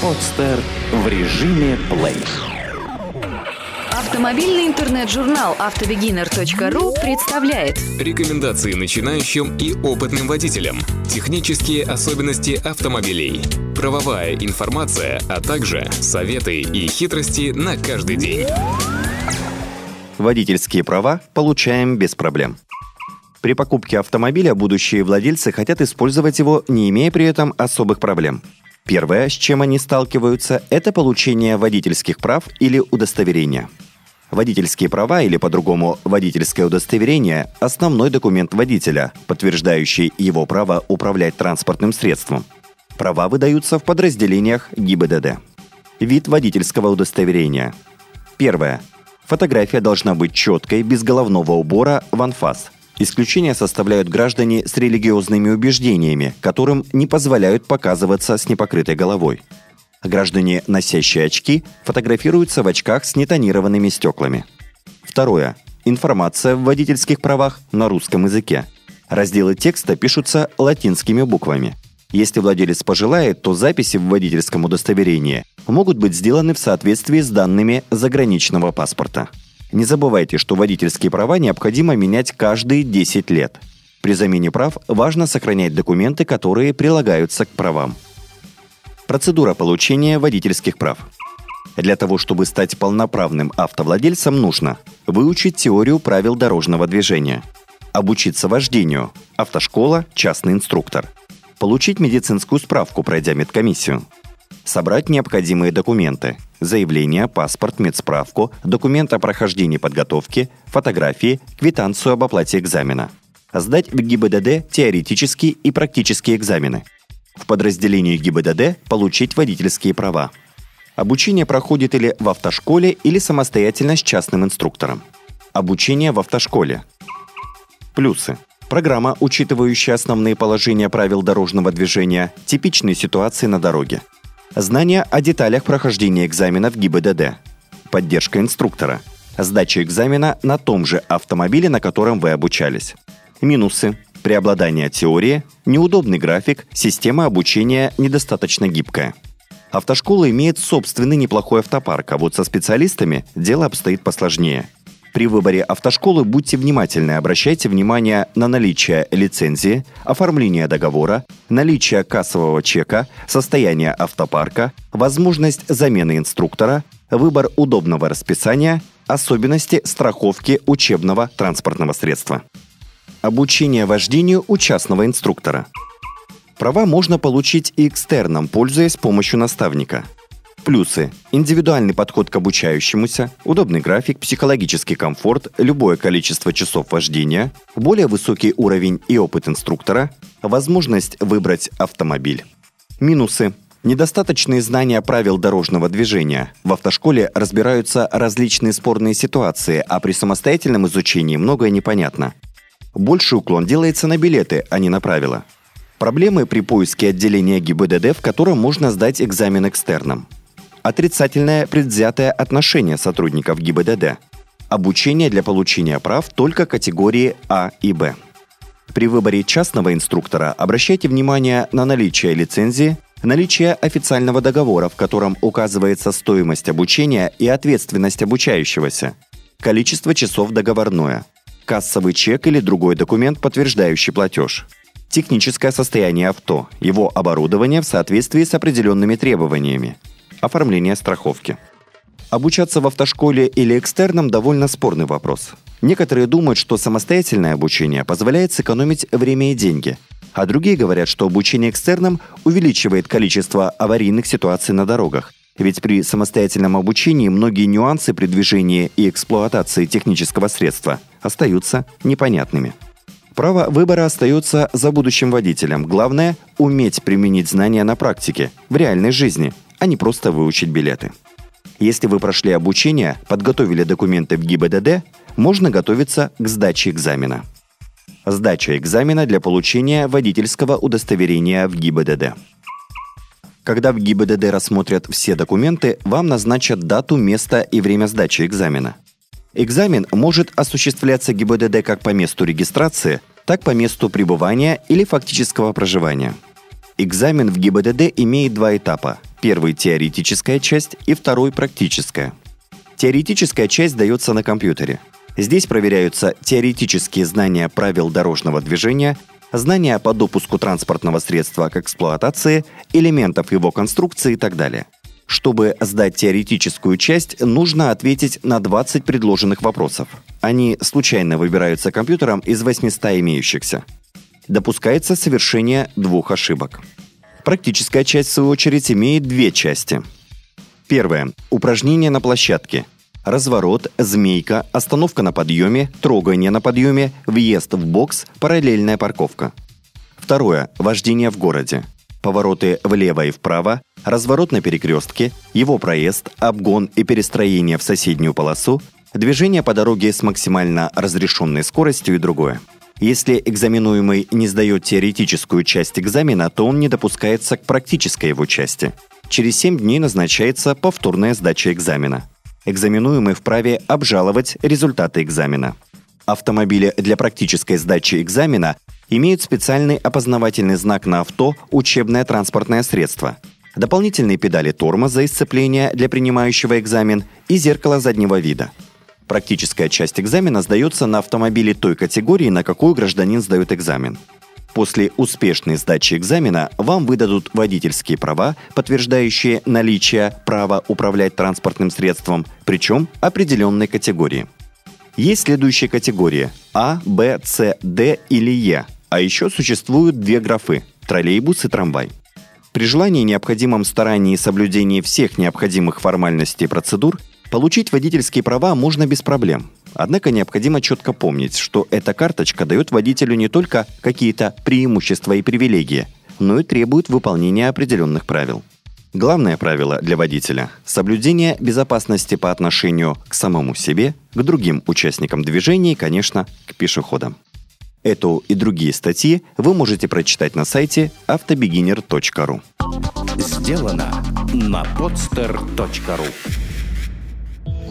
Подстер в режиме плей. Автомобильный интернет-журнал автобегинер.ру представляет Рекомендации начинающим и опытным водителям. Технические особенности автомобилей. Правовая информация, а также советы и хитрости на каждый день. Водительские права получаем без проблем. При покупке автомобиля будущие владельцы хотят использовать его, не имея при этом особых проблем. Первое, с чем они сталкиваются, это получение водительских прав или удостоверения. Водительские права или по-другому водительское удостоверение – основной документ водителя, подтверждающий его право управлять транспортным средством. Права выдаются в подразделениях ГИБДД. Вид водительского удостоверения. Первое. Фотография должна быть четкой, без головного убора, в анфас – Исключения составляют граждане с религиозными убеждениями, которым не позволяют показываться с непокрытой головой. Граждане, носящие очки, фотографируются в очках с нетонированными стеклами. Второе. Информация в водительских правах на русском языке. Разделы текста пишутся латинскими буквами. Если владелец пожелает, то записи в водительском удостоверении могут быть сделаны в соответствии с данными заграничного паспорта. Не забывайте, что водительские права необходимо менять каждые 10 лет. При замене прав важно сохранять документы, которые прилагаются к правам. Процедура получения водительских прав. Для того, чтобы стать полноправным автовладельцем, нужно выучить теорию правил дорожного движения, обучиться вождению, автошкола, частный инструктор, получить медицинскую справку, пройдя медкомиссию – собрать необходимые документы – заявление, паспорт, медсправку, документ о прохождении подготовки, фотографии, квитанцию об оплате экзамена. Сдать в ГИБДД теоретические и практические экзамены. В подразделении ГИБДД получить водительские права. Обучение проходит или в автошколе, или самостоятельно с частным инструктором. Обучение в автошколе. Плюсы. Программа, учитывающая основные положения правил дорожного движения, типичные ситуации на дороге – Знания о деталях прохождения экзамена в ГИБДД. Поддержка инструктора. Сдача экзамена на том же автомобиле, на котором вы обучались. Минусы. Преобладание теории, неудобный график, система обучения недостаточно гибкая. Автошкола имеет собственный неплохой автопарк, а вот со специалистами дело обстоит посложнее – при выборе автошколы будьте внимательны, обращайте внимание на наличие лицензии, оформление договора, наличие кассового чека, состояние автопарка, возможность замены инструктора, выбор удобного расписания, особенности страховки учебного транспортного средства. Обучение вождению у частного инструктора. Права можно получить и экстерном, пользуясь помощью наставника – Плюсы. Индивидуальный подход к обучающемуся, удобный график, психологический комфорт, любое количество часов вождения, более высокий уровень и опыт инструктора, возможность выбрать автомобиль. Минусы. Недостаточные знания правил дорожного движения. В автошколе разбираются различные спорные ситуации, а при самостоятельном изучении многое непонятно. Больший уклон делается на билеты, а не на правила. Проблемы при поиске отделения ГИБДД, в котором можно сдать экзамен экстерном отрицательное предвзятое отношение сотрудников ГИБДД, обучение для получения прав только категории А и Б. При выборе частного инструктора обращайте внимание на наличие лицензии, наличие официального договора, в котором указывается стоимость обучения и ответственность обучающегося, количество часов договорное, кассовый чек или другой документ, подтверждающий платеж, техническое состояние авто, его оборудование в соответствии с определенными требованиями, оформление страховки. Обучаться в автошколе или экстерном довольно спорный вопрос. Некоторые думают, что самостоятельное обучение позволяет сэкономить время и деньги, а другие говорят, что обучение экстерном увеличивает количество аварийных ситуаций на дорогах. Ведь при самостоятельном обучении многие нюансы при движении и эксплуатации технического средства остаются непонятными. Право выбора остается за будущим водителем. Главное – уметь применить знания на практике, в реальной жизни – а не просто выучить билеты. Если вы прошли обучение, подготовили документы в ГИБДД, можно готовиться к сдаче экзамена. Сдача экзамена для получения водительского удостоверения в ГИБДД. Когда в ГИБДД рассмотрят все документы, вам назначат дату, место и время сдачи экзамена. Экзамен может осуществляться ГИБДД как по месту регистрации, так по месту пребывания или фактического проживания. Экзамен в ГИБДД имеет два этапа – Первый – теоретическая часть и второй – практическая. Теоретическая часть дается на компьютере. Здесь проверяются теоретические знания правил дорожного движения, знания по допуску транспортного средства к эксплуатации, элементов его конструкции и так далее. Чтобы сдать теоретическую часть, нужно ответить на 20 предложенных вопросов. Они случайно выбираются компьютером из 800 имеющихся. Допускается совершение двух ошибок. Практическая часть, в свою очередь, имеет две части. Первое. Упражнение на площадке. Разворот, змейка, остановка на подъеме, трогание на подъеме, въезд в бокс, параллельная парковка. Второе. Вождение в городе. Повороты влево и вправо, разворот на перекрестке, его проезд, обгон и перестроение в соседнюю полосу, движение по дороге с максимально разрешенной скоростью и другое. Если экзаменуемый не сдает теоретическую часть экзамена, то он не допускается к практической его части. Через 7 дней назначается повторная сдача экзамена. Экзаменуемый вправе обжаловать результаты экзамена. Автомобили для практической сдачи экзамена имеют специальный опознавательный знак на авто «Учебное транспортное средство», дополнительные педали тормоза и сцепления для принимающего экзамен и зеркало заднего вида – Практическая часть экзамена сдается на автомобиле той категории, на какую гражданин сдает экзамен. После успешной сдачи экзамена вам выдадут водительские права, подтверждающие наличие права управлять транспортным средством, причем определенной категории. Есть следующие категории А, Б, С, Д или Е, а еще существуют две графы – троллейбус и трамвай. При желании, необходимом старании и соблюдении всех необходимых формальностей и процедур Получить водительские права можно без проблем. Однако необходимо четко помнить, что эта карточка дает водителю не только какие-то преимущества и привилегии, но и требует выполнения определенных правил. Главное правило для водителя – соблюдение безопасности по отношению к самому себе, к другим участникам движения и, конечно, к пешеходам. Эту и другие статьи вы можете прочитать на сайте автобегинер.ру. Сделано на podster.ru